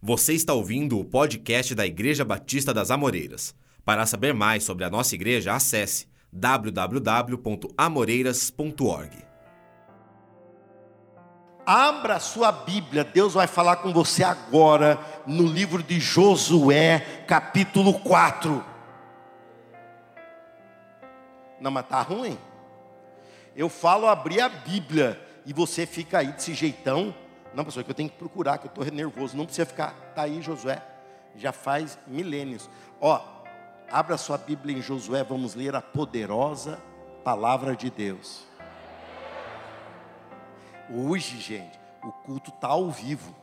Você está ouvindo o podcast da Igreja Batista das Amoreiras. Para saber mais sobre a nossa igreja, acesse www.amoreiras.org. Abra sua Bíblia, Deus vai falar com você agora no livro de Josué, capítulo 4. Não, mas tá ruim. Eu falo abrir a Bíblia e você fica aí desse jeitão. Não, pastor, que eu tenho que procurar, que eu estou nervoso. Não precisa ficar. Está aí, Josué. Já faz milênios. Ó, abra sua Bíblia em Josué, vamos ler a poderosa palavra de Deus. Hoje, gente, o culto está ao vivo.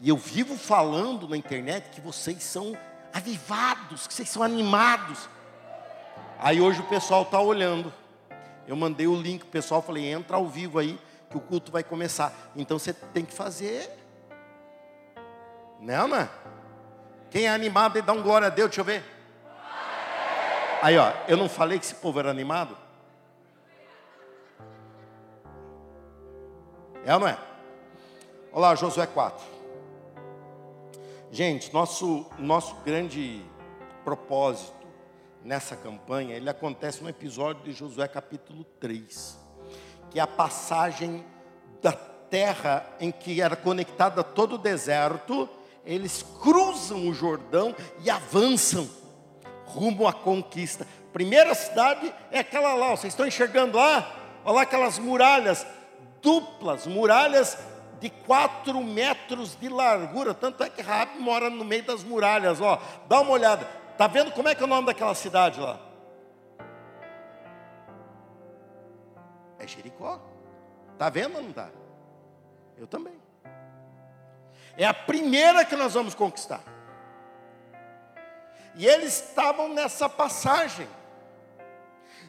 E eu vivo falando na internet que vocês são avivados, que vocês são animados. Aí hoje o pessoal está olhando. Eu mandei o link, o pessoal falei, entra ao vivo aí, que o culto vai começar. Então você tem que fazer. Né, Ana? Quem é animado e dá um glória a Deus, deixa eu ver. Aí, ó, eu não falei que esse povo era animado? É ou não é? Olha lá, Josué 4. Gente, nosso, nosso grande propósito nessa campanha, ele acontece no episódio de Josué capítulo 3, que é a passagem da terra em que era conectada todo o deserto, eles cruzam o Jordão e avançam rumo à conquista. Primeira cidade é aquela lá, vocês estão enxergando lá? Olha lá aquelas muralhas duplas, muralhas de quatro metros de largura, tanto é que Rabi mora no meio das muralhas, ó, dá uma olhada, tá vendo como é que é o nome daquela cidade lá? É Jericó, tá vendo ou não tá? Eu também. É a primeira que nós vamos conquistar. E eles estavam nessa passagem.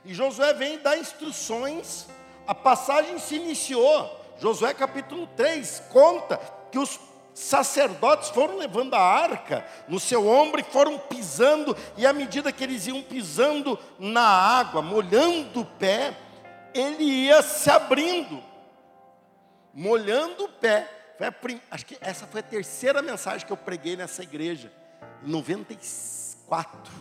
E Josué vem dar instruções a passagem se iniciou, Josué capítulo 3 conta que os sacerdotes foram levando a arca no seu ombro e foram pisando, e à medida que eles iam pisando na água, molhando o pé, ele ia se abrindo, molhando o pé. Prim... Acho que essa foi a terceira mensagem que eu preguei nessa igreja, em 94,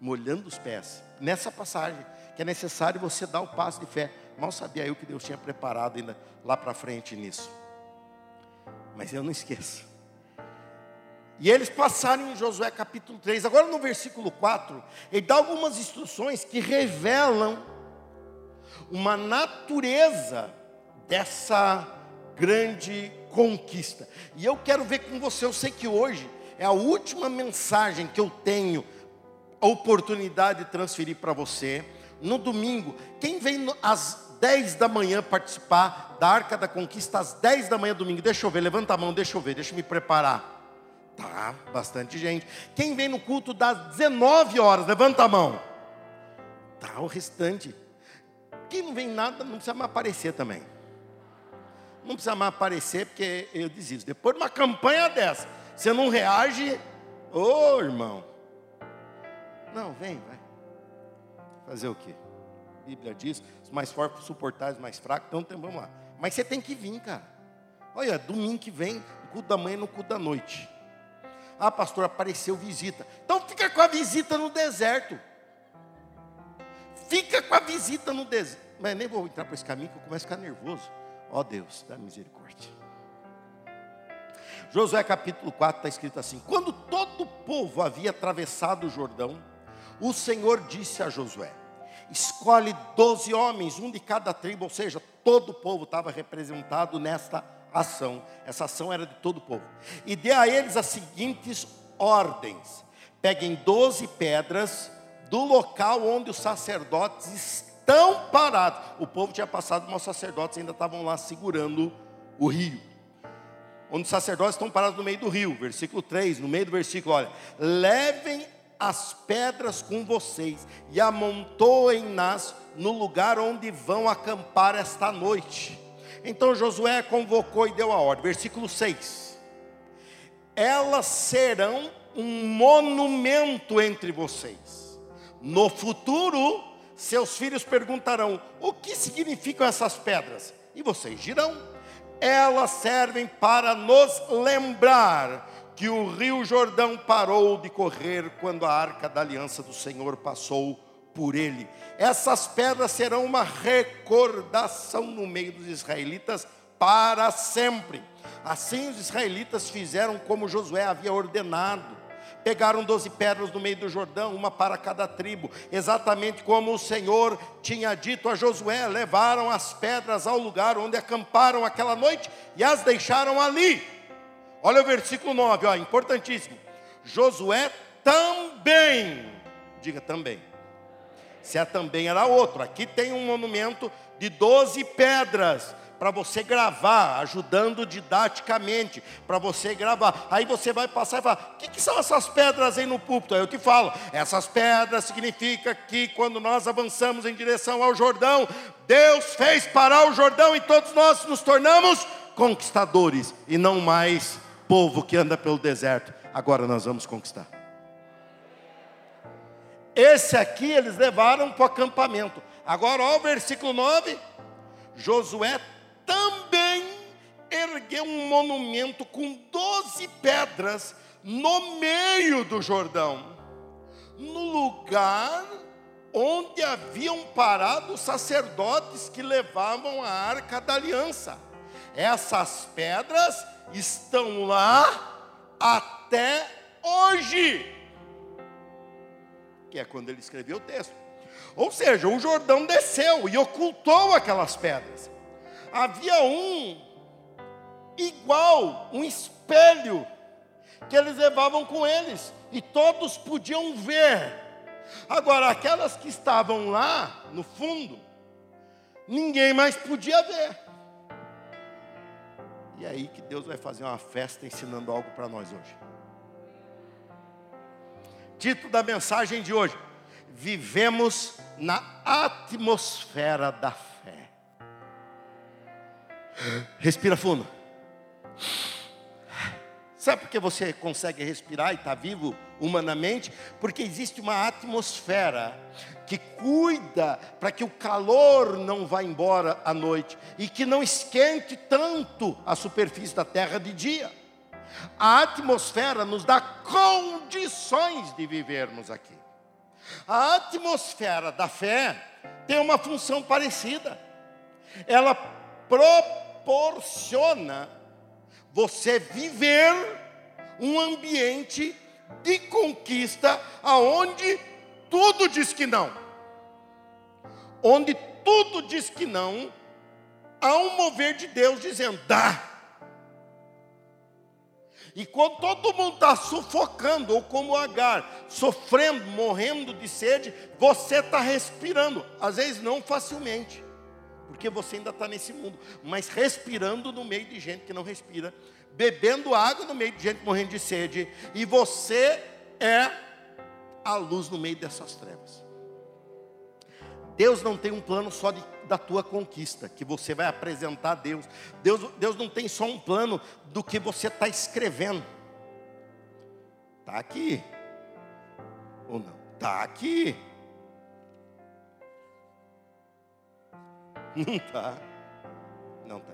molhando os pés, nessa passagem que é necessário você dar o passo de fé. Mal sabia eu que Deus tinha preparado ainda lá para frente nisso. Mas eu não esqueço. E eles passaram em Josué capítulo 3. Agora no versículo 4, ele dá algumas instruções que revelam uma natureza dessa grande conquista. E eu quero ver com você, eu sei que hoje é a última mensagem que eu tenho a oportunidade de transferir para você no domingo, quem vem às 10 da manhã participar da Arca da Conquista, às 10 da manhã domingo, deixa eu ver, levanta a mão, deixa eu ver, deixa eu me preparar. Tá, bastante gente. Quem vem no culto das 19 horas, levanta a mão. Tá, o restante. Quem não vem nada, não precisa mais aparecer também. Não precisa mais aparecer, porque eu desisto. Depois de uma campanha dessa, você não reage, ô oh, irmão. Não, vem, vai. Fazer o quê? A Bíblia diz: os mais fortes suportar os mais fracos, então vamos lá. Mas você tem que vir, cara. Olha, domingo que vem, no da manhã no culto da noite. Ah, pastor, apareceu visita. Então fica com a visita no deserto. Fica com a visita no deserto. Mas nem vou entrar por esse caminho que eu começo a ficar nervoso. Ó oh, Deus, dá misericórdia. Josué capítulo 4 está escrito assim: Quando todo o povo havia atravessado o Jordão, o Senhor disse a Josué: escolhe doze homens, um de cada tribo, ou seja, todo o povo estava representado nesta ação. Essa ação era de todo o povo. E dê a eles as seguintes ordens: peguem doze pedras do local onde os sacerdotes estão parados. O povo tinha passado, mas os sacerdotes ainda estavam lá segurando o rio. Onde os sacerdotes estão parados no meio do rio, versículo 3, no meio do versículo, olha: levem as pedras com vocês e amontoem-nas no lugar onde vão acampar esta noite. Então Josué convocou e deu a ordem. Versículo 6. Elas serão um monumento entre vocês. No futuro, seus filhos perguntarão: o que significam essas pedras? E vocês dirão: elas servem para nos lembrar que o rio Jordão parou de correr quando a arca da aliança do Senhor passou por ele. Essas pedras serão uma recordação no meio dos israelitas para sempre. Assim os israelitas fizeram como Josué havia ordenado. Pegaram doze pedras no meio do Jordão, uma para cada tribo, exatamente como o Senhor tinha dito a Josué. Levaram as pedras ao lugar onde acamparam aquela noite e as deixaram ali. Olha o versículo 9, ó, importantíssimo. Josué também, diga também. Se é também era outro, aqui tem um monumento de doze pedras para você gravar, ajudando didaticamente, para você gravar. Aí você vai passar e falar: o que, que, são essas pedras aí no púlpito? Aí eu te falo: essas pedras significa que quando nós avançamos em direção ao Jordão, Deus fez parar o Jordão e todos nós nos tornamos conquistadores e não mais povo que anda pelo deserto. Agora nós vamos conquistar. Esse aqui eles levaram para o acampamento. Agora, olha o versículo 9. Josué também ergueu um monumento com doze pedras no meio do Jordão, no lugar onde haviam parado os sacerdotes que levavam a arca da aliança. Essas pedras estão lá até hoje, que é quando ele escreveu o texto. Ou seja, o Jordão desceu e ocultou aquelas pedras havia um igual, um espelho, que eles levavam com eles, e todos podiam ver. Agora, aquelas que estavam lá no fundo, ninguém mais podia ver. E é aí que Deus vai fazer uma festa ensinando algo para nós hoje. Título da mensagem de hoje: Vivemos na atmosfera da fé. Respira fundo. Sabe por que você consegue respirar e está vivo humanamente? Porque existe uma atmosfera que cuida para que o calor não vá embora à noite e que não esquente tanto a superfície da terra de dia. A atmosfera nos dá condições de vivermos aqui. A atmosfera da fé tem uma função parecida. Ela propõe proporciona você viver um ambiente de conquista aonde tudo diz que não. Onde tudo diz que não, há um mover de Deus dizendo: dá. E quando todo mundo está sufocando, ou como Agar, sofrendo, morrendo de sede, você está respirando, às vezes não facilmente porque você ainda está nesse mundo, mas respirando no meio de gente que não respira, bebendo água no meio de gente morrendo de sede, e você é a luz no meio dessas trevas. Deus não tem um plano só de, da tua conquista, que você vai apresentar a Deus. Deus. Deus não tem só um plano do que você está escrevendo. Está aqui. Ou não? Está aqui. Não está. Não está.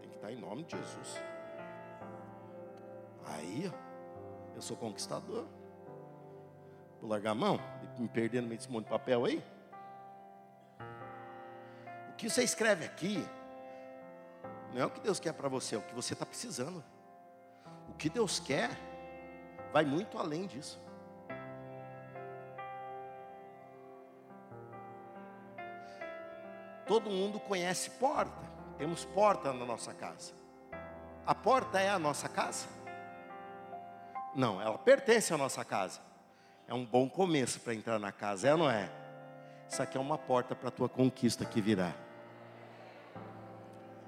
Tem que estar tá em nome de Jesus. Aí, eu sou conquistador. Vou largar a mão, me perder no meio desse monte de papel aí. O que você escreve aqui, não é o que Deus quer para você, é o que você está precisando. O que Deus quer vai muito além disso. Todo mundo conhece porta. Temos porta na nossa casa. A porta é a nossa casa? Não, ela pertence à nossa casa. É um bom começo para entrar na casa, é ou não é? Isso aqui é uma porta para a tua conquista que virá.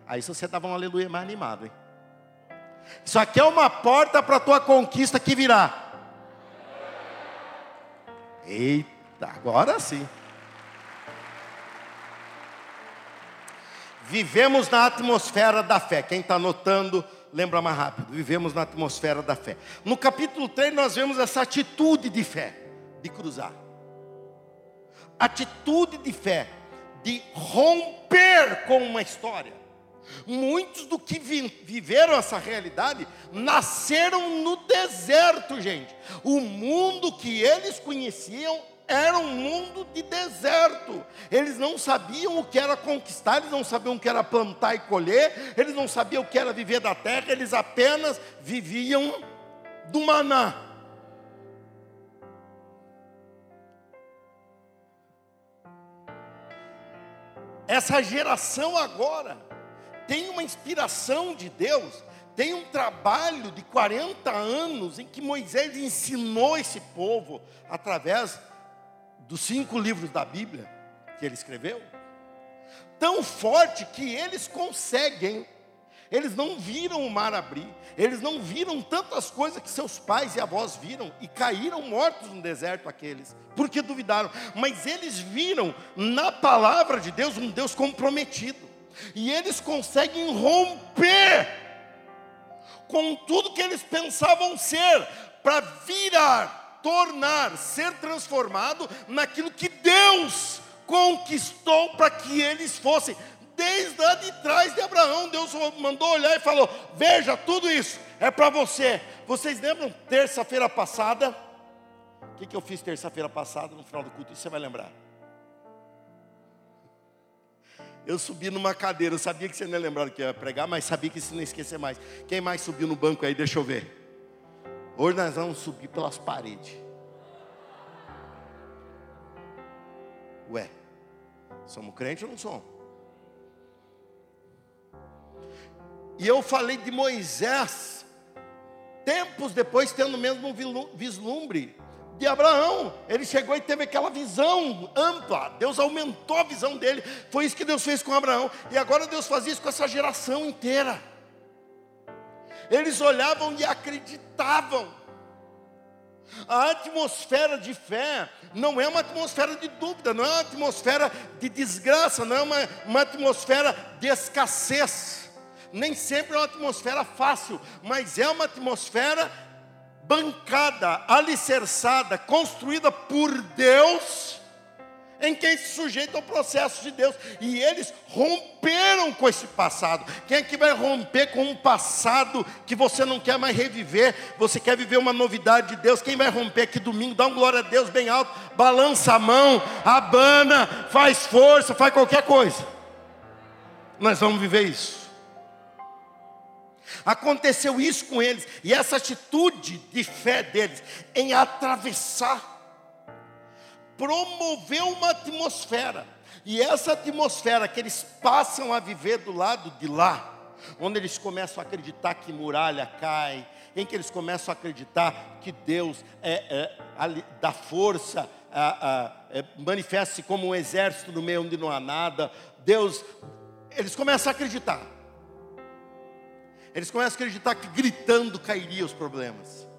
Aí você dava um aleluia mais animado, hein? Isso aqui é uma porta para a tua conquista que virá. Eita, agora sim. Vivemos na atmosfera da fé. Quem está anotando, lembra mais rápido. Vivemos na atmosfera da fé. No capítulo 3, nós vemos essa atitude de fé, de cruzar. Atitude de fé, de romper com uma história. Muitos do que vi, viveram essa realidade nasceram no deserto, gente. O mundo que eles conheciam era um mundo de deserto. Eles não sabiam o que era conquistar, eles não sabiam o que era plantar e colher, eles não sabiam o que era viver da terra, eles apenas viviam do maná. Essa geração agora tem uma inspiração de Deus, tem um trabalho de 40 anos em que Moisés ensinou esse povo através dos cinco livros da Bíblia que ele escreveu, tão forte que eles conseguem, eles não viram o mar abrir, eles não viram tantas coisas que seus pais e avós viram e caíram mortos no deserto aqueles, porque duvidaram, mas eles viram na palavra de Deus um Deus comprometido, e eles conseguem romper com tudo que eles pensavam ser, para virar tornar, ser transformado naquilo que Deus conquistou para que eles fossem. Desde lá de trás de Abraão, Deus mandou olhar e falou: Veja, tudo isso é para você. Vocês lembram terça-feira passada? O que, que eu fiz terça-feira passada no final do culto? Isso você vai lembrar. Eu subi numa cadeira, eu sabia que você não ia lembrar do que eu ia pregar, mas sabia que você não ia esquecer mais. Quem mais subiu no banco aí? Deixa eu ver. Hoje nós vamos subir pelas paredes. Ué, somos crentes ou não somos? E eu falei de Moisés, tempos depois, tendo mesmo vislumbre de Abraão. Ele chegou e teve aquela visão ampla. Deus aumentou a visão dele. Foi isso que Deus fez com Abraão. E agora Deus faz isso com essa geração inteira. Eles olhavam e acreditavam. A atmosfera de fé não é uma atmosfera de dúvida, não é uma atmosfera de desgraça, não é uma, uma atmosfera de escassez. Nem sempre é uma atmosfera fácil, mas é uma atmosfera bancada, alicerçada, construída por Deus em quem se sujeita ao processo de Deus. E eles romperam com esse passado. Quem é que vai romper com um passado que você não quer mais reviver? Você quer viver uma novidade de Deus? Quem vai romper aqui domingo? Dá um glória a Deus bem alto, balança a mão, abana, faz força, faz qualquer coisa. Nós vamos viver isso. Aconteceu isso com eles, e essa atitude de fé deles em atravessar promoveu uma atmosfera. E essa atmosfera que eles passam a viver do lado de lá, onde eles começam a acreditar que muralha cai, em que eles começam a acreditar que Deus é, é, dá força, é, manifesta-se como um exército no meio onde não há nada. Deus, eles começam a acreditar. Eles começam a acreditar que gritando cairia os problemas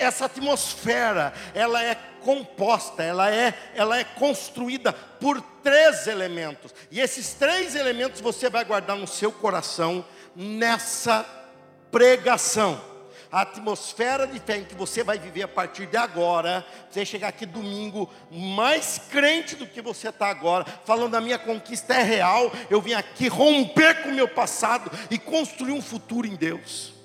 essa atmosfera, ela é composta, ela é, ela é construída por três elementos. E esses três elementos você vai guardar no seu coração nessa pregação. A atmosfera de fé em que você vai viver a partir de agora, você chegar aqui domingo mais crente do que você está agora, falando a minha conquista é real, eu vim aqui romper com o meu passado e construir um futuro em Deus.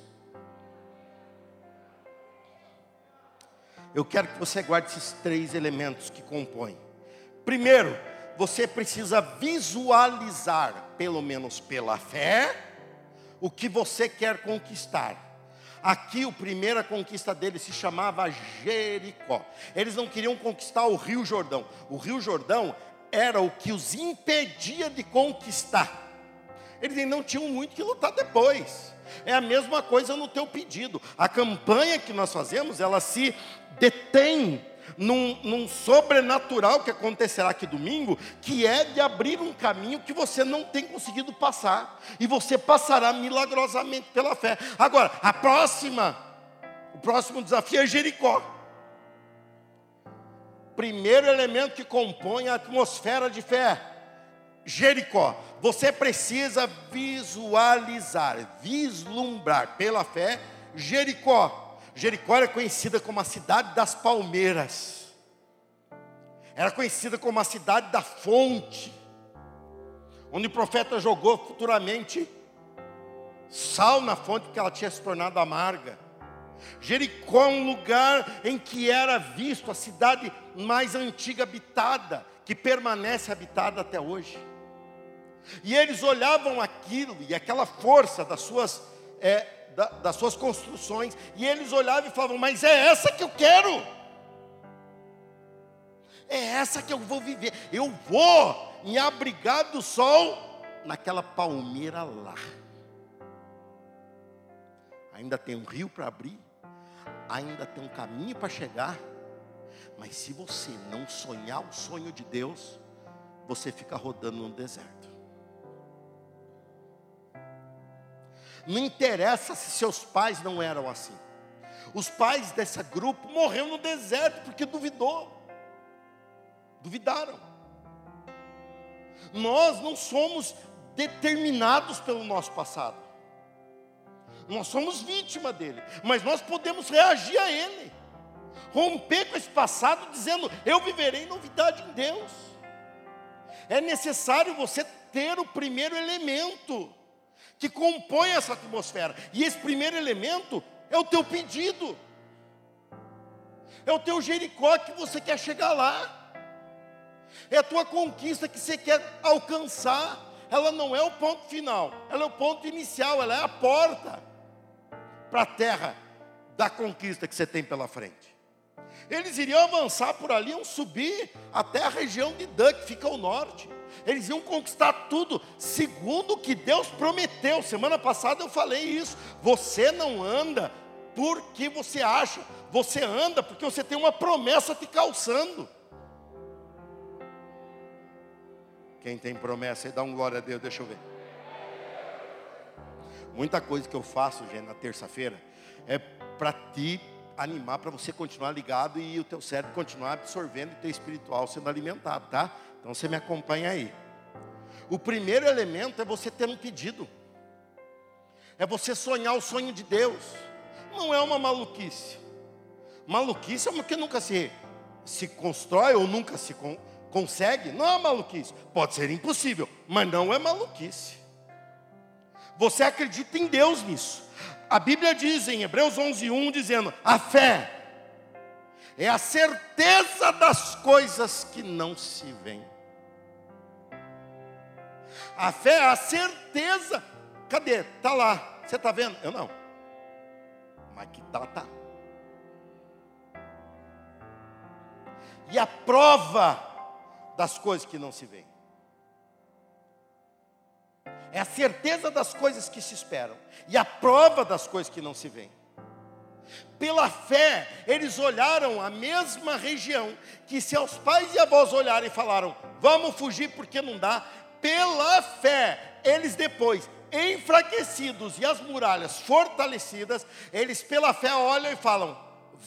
Eu quero que você guarde esses três elementos que compõem. Primeiro, você precisa visualizar, pelo menos pela fé, o que você quer conquistar. Aqui, a primeira conquista deles se chamava Jericó. Eles não queriam conquistar o Rio Jordão. O Rio Jordão era o que os impedia de conquistar. Eles não tinham muito que lutar depois. É a mesma coisa no teu pedido. A campanha que nós fazemos, ela se detém num, num, sobrenatural que acontecerá aqui domingo, que é de abrir um caminho que você não tem conseguido passar, e você passará milagrosamente pela fé. Agora, a próxima, o próximo desafio é Jericó. Primeiro elemento que compõe a atmosfera de fé. Jericó, você precisa visualizar, vislumbrar pela fé Jericó. Jericó era conhecida como a cidade das palmeiras, era conhecida como a cidade da fonte, onde o profeta jogou futuramente sal na fonte porque ela tinha se tornado amarga. Jericó é um lugar em que era visto a cidade mais antiga habitada, que permanece habitada até hoje. E eles olhavam aquilo e aquela força das suas, é, da, das suas construções, e eles olhavam e falavam: Mas é essa que eu quero, é essa que eu vou viver. Eu vou me abrigar do sol naquela palmeira lá. Ainda tem um rio para abrir, ainda tem um caminho para chegar, mas se você não sonhar o sonho de Deus, você fica rodando no deserto. Não interessa se seus pais não eram assim. Os pais desse grupo morreram no deserto porque duvidou. Duvidaram. Nós não somos determinados pelo nosso passado. Nós somos vítima dele, mas nós podemos reagir a ele. Romper com esse passado dizendo: "Eu viverei novidade em Deus". É necessário você ter o primeiro elemento que compõe essa atmosfera. E esse primeiro elemento é o teu pedido. É o teu Jericó que você quer chegar lá. É a tua conquista que você quer alcançar. Ela não é o ponto final, ela é o ponto inicial, ela é a porta para a terra da conquista que você tem pela frente. Eles iriam avançar por ali, iam subir até a região de Dan, que fica ao norte. Eles iam conquistar tudo, segundo o que Deus prometeu. Semana passada eu falei isso. Você não anda porque você acha, você anda porque você tem uma promessa te calçando. Quem tem promessa dá um glória a Deus, deixa eu ver. Muita coisa que eu faço, gente, na terça-feira, é para te animar, para você continuar ligado e o teu cérebro continuar absorvendo e teu espiritual sendo alimentado, tá? Então você me acompanha aí. O primeiro elemento é você ter um pedido. É você sonhar o sonho de Deus. Não é uma maluquice. Maluquice é uma que nunca se, se constrói ou nunca se con, consegue. Não é maluquice. Pode ser impossível, mas não é maluquice. Você acredita em Deus nisso. A Bíblia diz em Hebreus 11:1 dizendo: "A fé é a certeza das coisas que não se veem." A fé é a certeza. Cadê? Está lá. Você está vendo? Eu não. Mas que tá, tá. E a prova das coisas que não se veem. É a certeza das coisas que se esperam. E a prova das coisas que não se veem. Pela fé, eles olharam a mesma região que seus pais e avós olharam e falaram: Vamos fugir porque não dá pela fé, eles depois, enfraquecidos e as muralhas fortalecidas, eles pela fé olham e falam: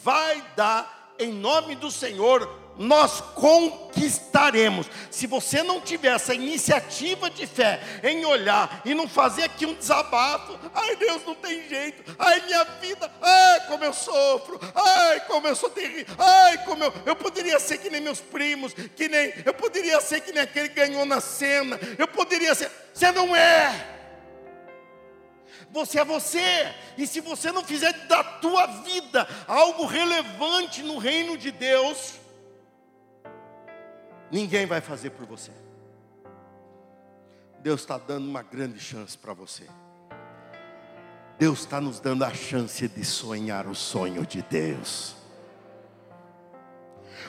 vai dar em nome do Senhor nós conquistaremos. Se você não tiver essa iniciativa de fé em olhar e não fazer aqui um desabafo, ai Deus, não tem jeito, ai minha vida, ai como eu sofro, ai como eu sou terrível, ai como eu, eu poderia ser que nem meus primos, que nem, eu poderia ser que nem aquele que ganhou na cena, eu poderia ser, você não é. Você é você, e se você não fizer da tua vida algo relevante no reino de Deus, ninguém vai fazer por você. Deus está dando uma grande chance para você. Deus está nos dando a chance de sonhar o sonho de Deus.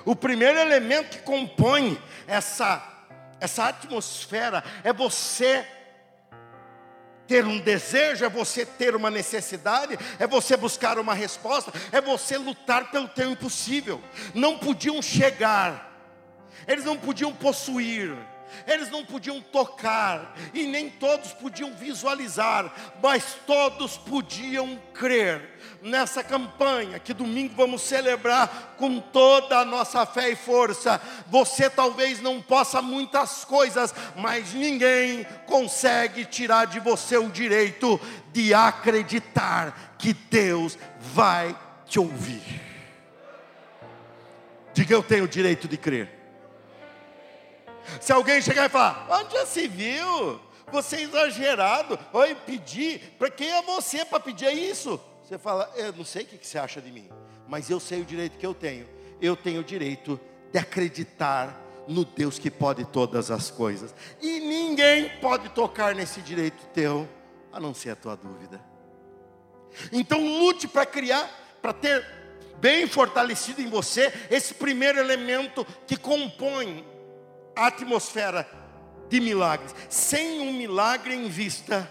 O primeiro elemento que compõe essa, essa atmosfera é você ter um desejo, é você ter uma necessidade, é você buscar uma resposta, é você lutar pelo teu impossível. Não podiam chegar eles não podiam possuir, eles não podiam tocar, e nem todos podiam visualizar, mas todos podiam crer. Nessa campanha que domingo vamos celebrar com toda a nossa fé e força. Você talvez não possa muitas coisas, mas ninguém consegue tirar de você o direito de acreditar que Deus vai te ouvir. Diga eu tenho o direito de crer. Se alguém chegar e falar, onde já se viu? Você é exagerado. Oi, pedir. Para quem é você para pedir isso? Você fala, eu não sei o que você acha de mim, mas eu sei o direito que eu tenho. Eu tenho o direito de acreditar no Deus que pode todas as coisas. E ninguém pode tocar nesse direito teu, a não ser a tua dúvida. Então lute para criar, para ter bem fortalecido em você esse primeiro elemento que compõe atmosfera de milagres. Sem um milagre em vista,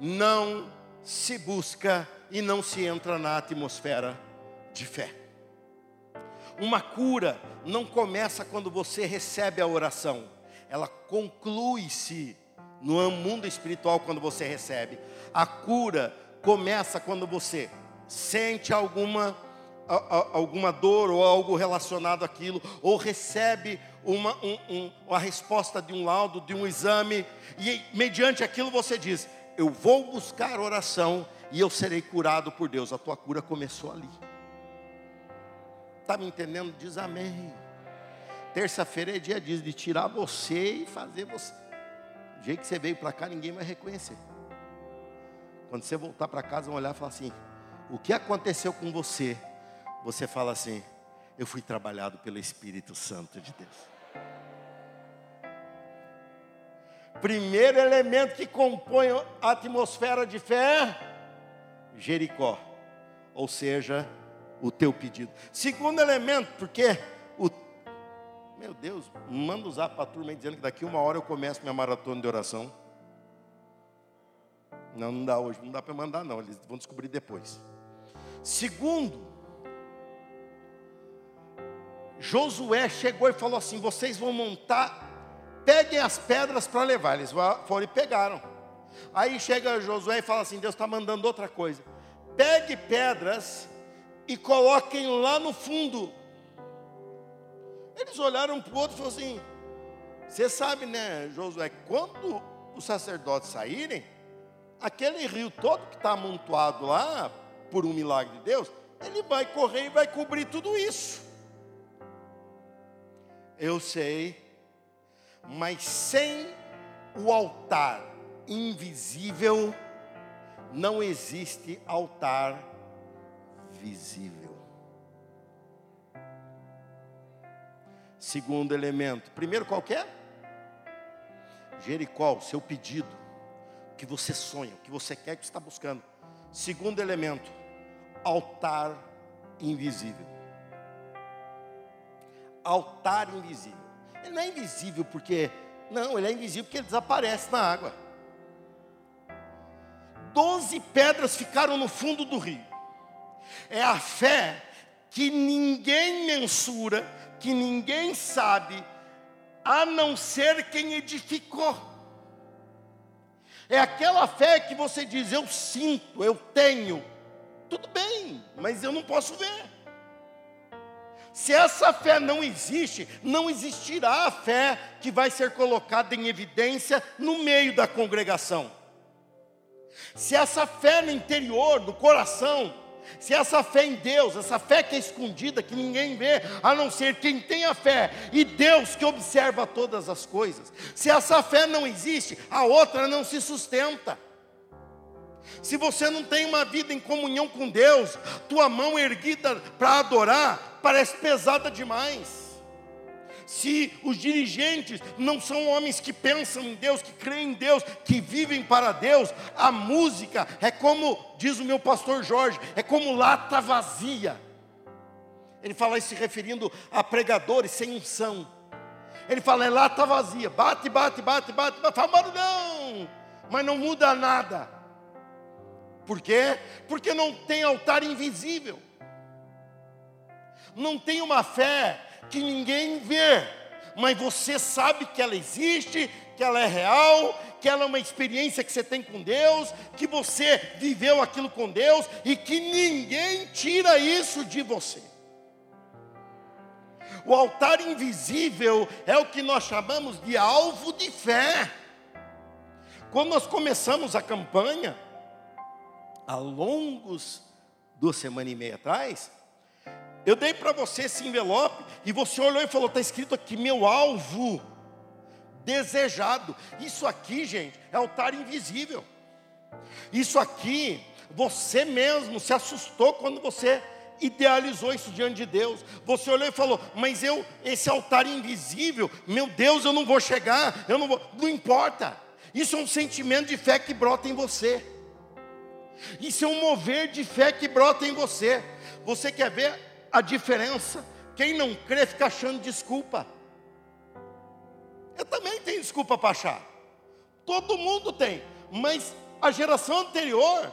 não se busca e não se entra na atmosfera de fé. Uma cura não começa quando você recebe a oração, ela conclui-se no mundo espiritual quando você recebe. A cura começa quando você sente alguma alguma dor ou algo relacionado àquilo, ou recebe uma, um, um, uma resposta de um laudo, de um exame, e mediante aquilo você diz: Eu vou buscar oração e eu serei curado por Deus. A tua cura começou ali. Está me entendendo? Diz amém. Terça-feira é dia de tirar você e fazer você. Do jeito que você veio para cá, ninguém vai reconhecer. Quando você voltar para casa, vão olhar e falar assim: O que aconteceu com você? Você fala assim: Eu fui trabalhado pelo Espírito Santo de Deus. Primeiro elemento que compõe a atmosfera de fé, Jericó, ou seja, o teu pedido. Segundo elemento, porque o meu Deus, manda usar para a turma dizendo que daqui uma hora eu começo minha maratona de oração. Não, não dá hoje, não dá para mandar não, eles vão descobrir depois. Segundo, Josué chegou e falou assim: vocês vão montar peguem as pedras para levar. Eles foram e pegaram. Aí chega Josué e fala assim: Deus está mandando outra coisa. Pegue pedras e coloquem lá no fundo. Eles olharam para o outro e falaram assim: Você sabe, né, Josué, quando os sacerdotes saírem, aquele rio todo que está amontoado lá, por um milagre de Deus, ele vai correr e vai cobrir tudo isso. Eu sei mas sem o altar invisível, não existe altar visível. Segundo elemento, primeiro qualquer? Jericó, seu pedido, que você sonha, que você quer, que está buscando. Segundo elemento, altar invisível. Altar invisível. Ele não é invisível porque. Não, ele é invisível porque ele desaparece na água. Doze pedras ficaram no fundo do rio. É a fé que ninguém mensura, que ninguém sabe, a não ser quem edificou. É aquela fé que você diz: Eu sinto, eu tenho. Tudo bem, mas eu não posso ver. Se essa fé não existe, não existirá a fé que vai ser colocada em evidência no meio da congregação. Se essa fé no interior, no coração, se essa fé em Deus, essa fé que é escondida, que ninguém vê, a não ser quem tem a fé, e Deus que observa todas as coisas, se essa fé não existe, a outra não se sustenta. Se você não tem uma vida em comunhão com Deus, tua mão erguida para adorar parece pesada demais. Se os dirigentes não são homens que pensam em Deus, que creem em Deus, que vivem para Deus, a música é como, diz o meu pastor Jorge, é como lata vazia. Ele fala isso se referindo a pregadores sem unção. Ele fala, é lata vazia, bate, bate, bate, bate, bate, fala, não, mas não muda nada. Por quê? Porque não tem altar invisível. Não tem uma fé que ninguém vê, mas você sabe que ela existe, que ela é real, que ela é uma experiência que você tem com Deus, que você viveu aquilo com Deus e que ninguém tira isso de você. O altar invisível é o que nós chamamos de alvo de fé. Quando nós começamos a campanha, há longos duas semanas e meia atrás, eu dei para você esse envelope e você olhou e falou: está escrito aqui meu alvo desejado. Isso aqui, gente, é altar invisível. Isso aqui, você mesmo se assustou quando você idealizou isso diante de Deus. Você olhou e falou: "Mas eu, esse altar invisível, meu Deus, eu não vou chegar, eu não vou". Não importa. Isso é um sentimento de fé que brota em você. Isso é um mover de fé que brota em você. Você quer ver a diferença? Quem não crê fica achando desculpa. Eu também tenho desculpa para achar. Todo mundo tem. Mas a geração anterior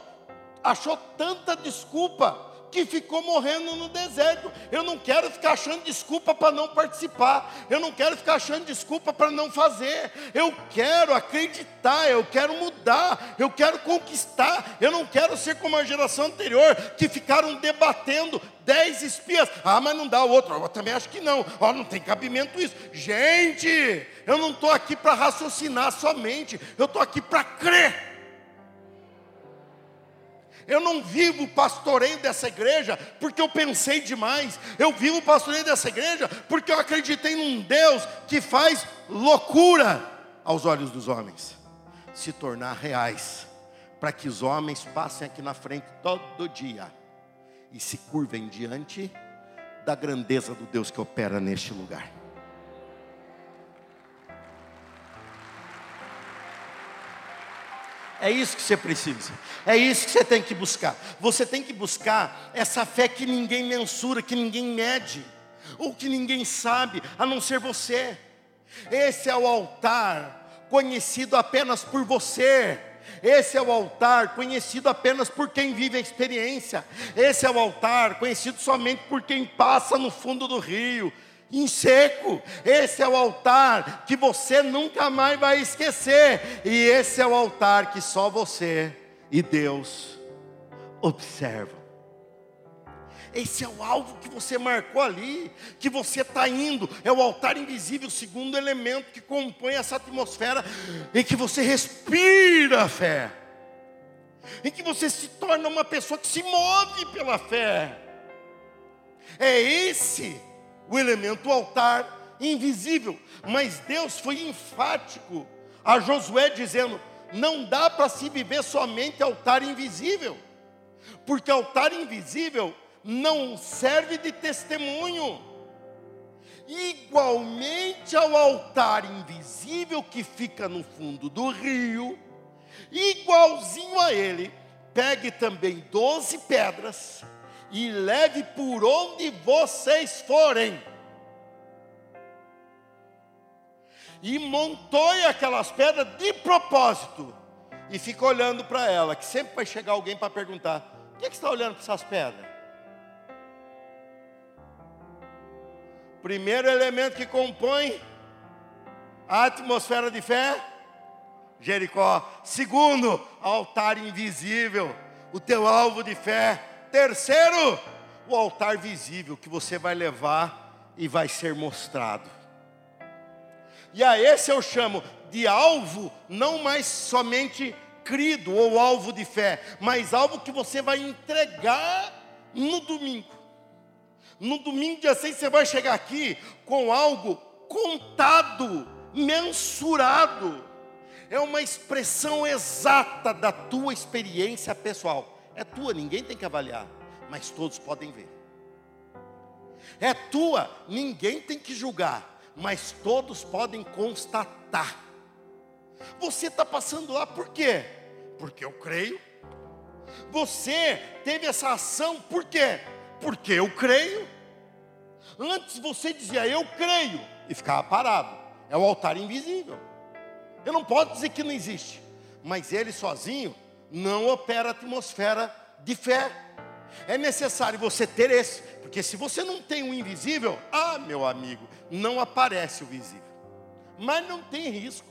achou tanta desculpa que ficou morrendo no deserto. Eu não quero ficar achando desculpa para não participar. Eu não quero ficar achando desculpa para não fazer. Eu quero acreditar, eu quero mudar, eu quero conquistar. Eu não quero ser como a geração anterior que ficaram debatendo dez espias. Ah, mas não dá o outro. Eu também acho que não. Ó, não tem cabimento isso. Gente, eu não estou aqui para raciocinar somente. Eu estou aqui para crer. Eu não vivo pastoreio dessa igreja porque eu pensei demais. Eu vivo pastoreio dessa igreja porque eu acreditei num Deus que faz loucura aos olhos dos homens se tornar reais, para que os homens passem aqui na frente todo dia e se curvem diante da grandeza do Deus que opera neste lugar. É isso que você precisa. É isso que você tem que buscar. Você tem que buscar essa fé que ninguém mensura, que ninguém mede, ou que ninguém sabe, a não ser você. Esse é o altar conhecido apenas por você. Esse é o altar conhecido apenas por quem vive a experiência. Esse é o altar conhecido somente por quem passa no fundo do rio em seco. Esse é o altar que você nunca mais vai esquecer. E esse é o altar que só você e Deus observam. Esse é o alvo que você marcou ali, que você está indo, é o altar invisível, o segundo elemento que compõe essa atmosfera, em que você respira a fé, em que você se torna uma pessoa que se move pela fé. É esse o elemento altar invisível. Mas Deus foi enfático a Josué dizendo: não dá para se viver somente altar invisível, porque altar invisível não serve de testemunho. Igualmente ao altar invisível que fica no fundo do rio, igualzinho a ele, pegue também doze pedras e leve por onde vocês forem. E montou aquelas pedras de propósito. E fica olhando para ela, que sempre vai chegar alguém para perguntar: o que, é que você está olhando para essas pedras? Primeiro elemento que compõe a atmosfera de fé, Jericó. Segundo, altar invisível, o teu alvo de fé Terceiro, o altar visível que você vai levar e vai ser mostrado. E a esse eu chamo de alvo, não mais somente crido ou alvo de fé, mas alvo que você vai entregar no domingo. No domingo dia 6 você vai chegar aqui com algo contado, mensurado. É uma expressão exata da tua experiência pessoal é tua, ninguém tem que avaliar, mas todos podem ver. É tua, ninguém tem que julgar, mas todos podem constatar. Você está passando lá por quê? Porque eu creio. Você teve essa ação por quê? Porque eu creio. Antes você dizia eu creio e ficava parado. É o altar invisível. Eu não posso dizer que não existe, mas ele sozinho não opera atmosfera de fé. É necessário você ter esse, porque se você não tem o invisível, ah, meu amigo, não aparece o visível. Mas não tem risco.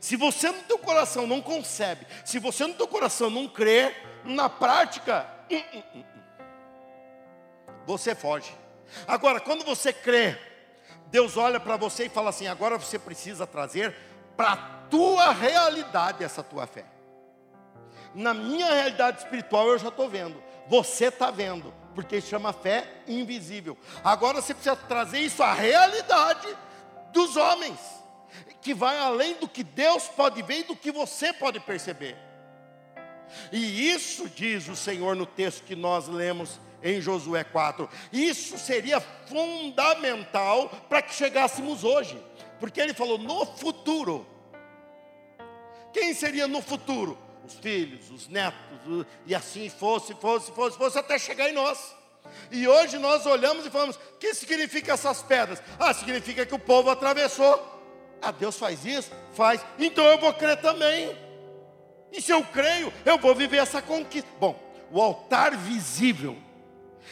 Se você no teu coração não concebe, se você no teu coração não crê, na prática, hum, hum, hum você foge. Agora, quando você crê, Deus olha para você e fala assim: agora você precisa trazer para a tua realidade essa tua fé na minha realidade espiritual eu já estou vendo, você está vendo, porque chama fé invisível. Agora você precisa trazer isso à realidade dos homens. que vai além do que Deus pode ver e do que você pode perceber. E isso diz o Senhor no texto que nós lemos em Josué 4. Isso seria fundamental para que chegássemos hoje, porque ele falou no futuro. Quem seria no futuro? Os filhos, os netos, e assim fosse, fosse, fosse, fosse, até chegar em nós. E hoje nós olhamos e falamos: o que significa essas pedras? Ah, significa que o povo atravessou. Ah, Deus faz isso? Faz. Então eu vou crer também. E se eu creio, eu vou viver essa conquista. Bom, o altar visível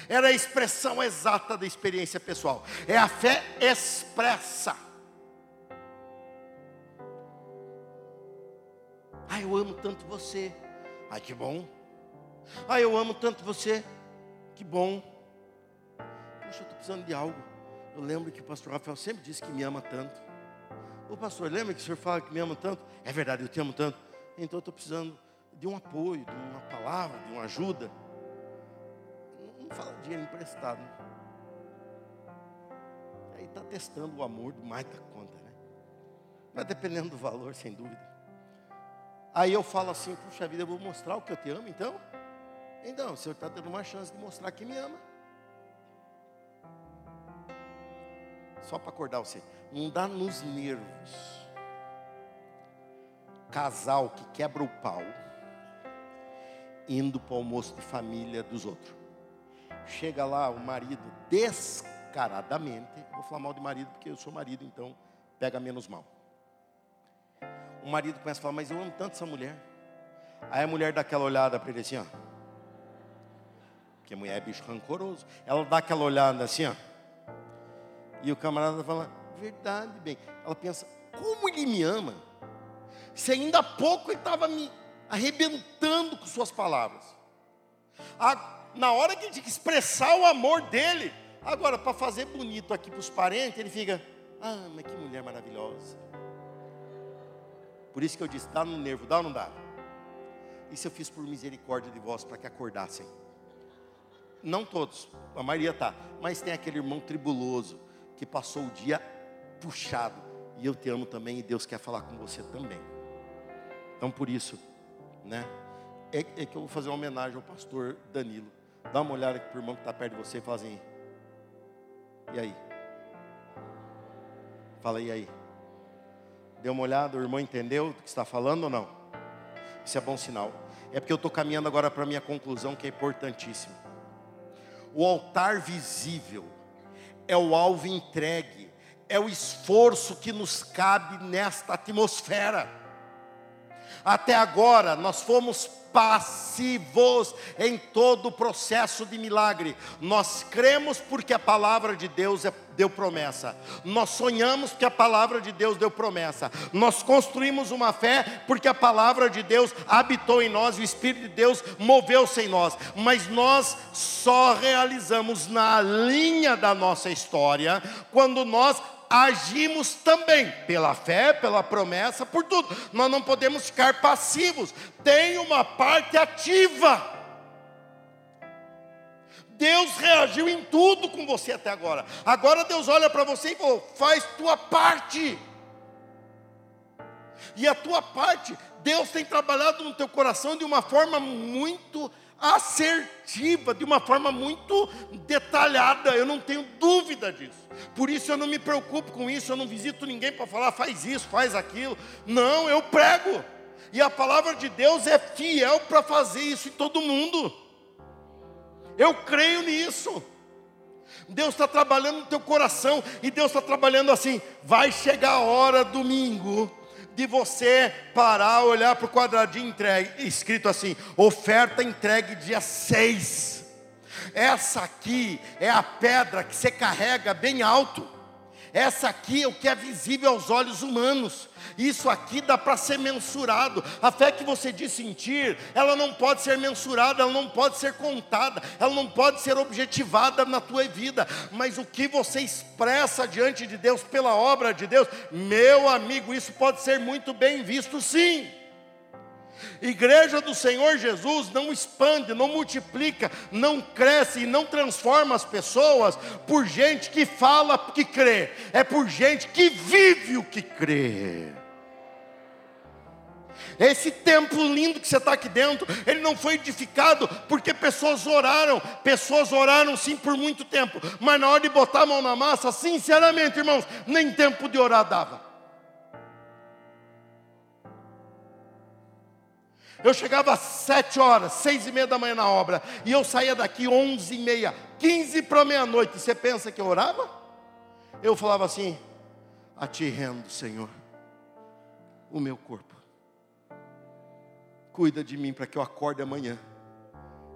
era a expressão exata da experiência pessoal. É a fé expressa. Ah, eu amo tanto você. Ai, que bom. Ah, eu amo tanto você. Que bom. Poxa, eu estou precisando de algo. Eu lembro que o pastor Rafael sempre disse que me ama tanto. Ô pastor, lembra que o senhor fala que me ama tanto? É verdade, eu te amo tanto. Então eu estou precisando de um apoio, de uma palavra, de uma ajuda. Não, fala dinheiro emprestado. Aí está testando o amor do mais da conta, né? Mas dependendo do valor, sem dúvida. Aí eu falo assim, puxa vida, eu vou mostrar o que eu te amo, então? Então, o senhor está dando uma chance de mostrar que me ama. Só para acordar você. Não dá nos nervos. Casal que quebra o pau indo para o almoço de família dos outros. Chega lá o marido descaradamente, vou falar mal de marido porque eu sou marido, então pega menos mal. O marido começa a falar, mas eu amo tanto essa mulher. Aí a mulher dá aquela olhada para ele assim, ó. Porque mulher é bicho rancoroso. Ela dá aquela olhada assim, ó. E o camarada fala, verdade, bem. Ela pensa, como ele me ama? Se ainda há pouco ele estava me arrebentando com suas palavras. A, na hora que ele tinha que expressar o amor dele, agora para fazer bonito aqui para os parentes, ele fica, ah, mas que mulher maravilhosa. Por isso que eu disse, dá no nervo, dá ou não dá? Isso eu fiz por misericórdia de vós, para que acordassem. Não todos, a maioria tá, mas tem aquele irmão tribuloso, que passou o dia puxado. E eu te amo também e Deus quer falar com você também. Então por isso, né? É, é que eu vou fazer uma homenagem ao pastor Danilo. Dá uma olhada para o irmão que está perto de você e fala assim. E aí? Fala e aí? Deu uma olhada, o irmão entendeu do que está falando ou não? Isso é bom sinal. É porque eu estou caminhando agora para a minha conclusão que é importantíssimo. O altar visível é o alvo entregue, é o esforço que nos cabe nesta atmosfera. Até agora nós fomos passivos em todo o processo de milagre. Nós cremos porque a palavra de Deus é, deu promessa. Nós sonhamos porque a palavra de Deus deu promessa. Nós construímos uma fé porque a palavra de Deus habitou em nós, o Espírito de Deus moveu-se em nós. Mas nós só realizamos na linha da nossa história quando nós agimos também pela fé, pela promessa, por tudo. Nós não podemos ficar passivos. Tem uma parte ativa. Deus reagiu em tudo com você até agora. Agora Deus olha para você e falou: faz tua parte. E a tua parte, Deus tem trabalhado no teu coração de uma forma muito assertiva, de uma forma muito detalhada, eu não tenho dúvida disso. Por isso eu não me preocupo com isso, eu não visito ninguém para falar, faz isso, faz aquilo. Não, eu prego. E a palavra de Deus é fiel para fazer isso em todo mundo. Eu creio nisso. Deus está trabalhando no teu coração e Deus está trabalhando assim. Vai chegar a hora domingo de você parar, olhar para o quadradinho entregue, escrito assim: oferta entregue dia 6. Essa aqui é a pedra que você carrega bem alto. Essa aqui é o que é visível aos olhos humanos. Isso aqui dá para ser mensurado. A fé que você diz sentir, ela não pode ser mensurada, ela não pode ser contada, ela não pode ser objetivada na tua vida. Mas o que você expressa diante de Deus pela obra de Deus, meu amigo, isso pode ser muito bem visto, sim. Igreja do Senhor Jesus não expande, não multiplica, não cresce e não transforma as pessoas por gente que fala que crê, é por gente que vive o que crê. Esse templo lindo que você está aqui dentro, ele não foi edificado porque pessoas oraram, pessoas oraram sim por muito tempo, mas na hora de botar a mão na massa, sinceramente, irmãos, nem tempo de orar dava. Eu chegava às sete horas, seis e meia da manhã na obra, e eu saía daqui onze e meia, quinze para meia-noite. Você pensa que eu orava? Eu falava assim: A ti rendo, Senhor, o meu corpo. Cuida de mim para que eu acorde amanhã,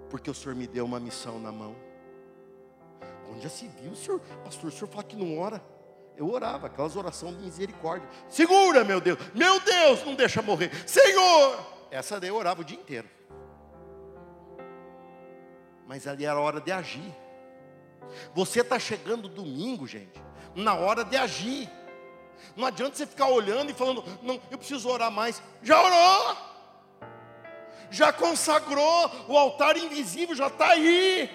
porque o Senhor me deu uma missão na mão. Onde já se viu, senhor, pastor, o senhor fala que não ora? Eu orava, aquelas orações de misericórdia. Segura, meu Deus, meu Deus, não deixa morrer. Senhor, essa daí eu orava o dia inteiro. Mas ali era a hora de agir. Você está chegando domingo, gente, na hora de agir. Não adianta você ficar olhando e falando, não, eu preciso orar mais. Já orou, já consagrou, o altar invisível já está aí.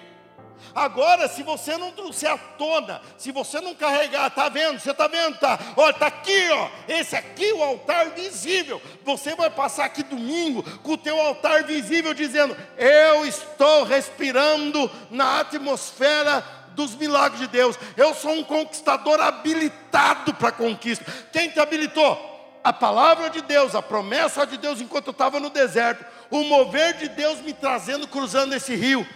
Agora, se você não trouxer à tona, se você não carregar, tá vendo? Você tá vendo? Tá? Olha, tá aqui, ó. Esse aqui é o altar visível. Você vai passar aqui domingo com o teu altar visível dizendo: "Eu estou respirando na atmosfera dos milagres de Deus. Eu sou um conquistador habilitado para conquista. Quem te habilitou? A palavra de Deus, a promessa de Deus enquanto eu estava no deserto, o mover de Deus me trazendo cruzando esse rio.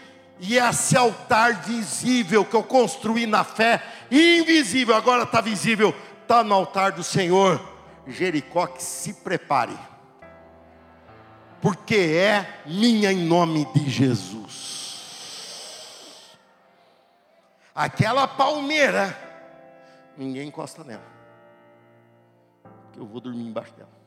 E esse altar visível que eu construí na fé, invisível, agora está visível, está no altar do Senhor. Jericó, que se prepare, porque é minha em nome de Jesus. Aquela palmeira, ninguém encosta nela, porque eu vou dormir embaixo dela.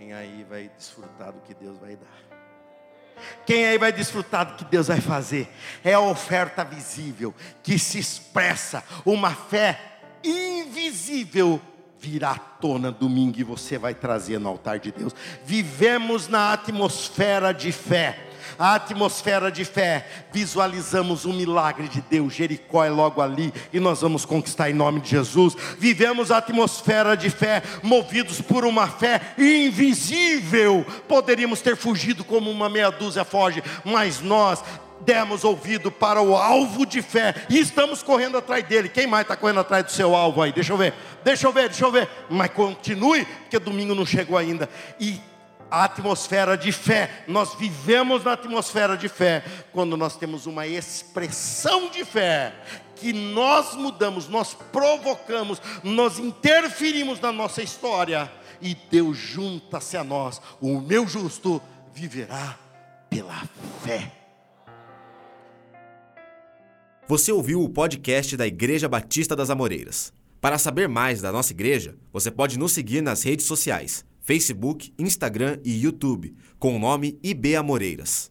Quem aí vai desfrutar do que Deus vai dar? Quem aí vai desfrutar do que Deus vai fazer? É a oferta visível que se expressa, uma fé invisível virá à tona domingo e você vai trazer no altar de Deus. Vivemos na atmosfera de fé a atmosfera de fé, visualizamos o milagre de Deus, Jericó é logo ali, e nós vamos conquistar em nome de Jesus. Vivemos a atmosfera de fé, movidos por uma fé invisível. Poderíamos ter fugido como uma meia dúzia foge, mas nós demos ouvido para o alvo de fé e estamos correndo atrás dele. Quem mais está correndo atrás do seu alvo aí? Deixa eu ver, deixa eu ver, deixa eu ver. Mas continue, porque domingo não chegou ainda. E a atmosfera de fé. Nós vivemos na atmosfera de fé quando nós temos uma expressão de fé que nós mudamos, nós provocamos, nós interferimos na nossa história e Deus junta-se a nós. O meu justo viverá pela fé. Você ouviu o podcast da Igreja Batista das Amoreiras. Para saber mais da nossa igreja, você pode nos seguir nas redes sociais Facebook, Instagram e YouTube, com o nome IB Amoreiras.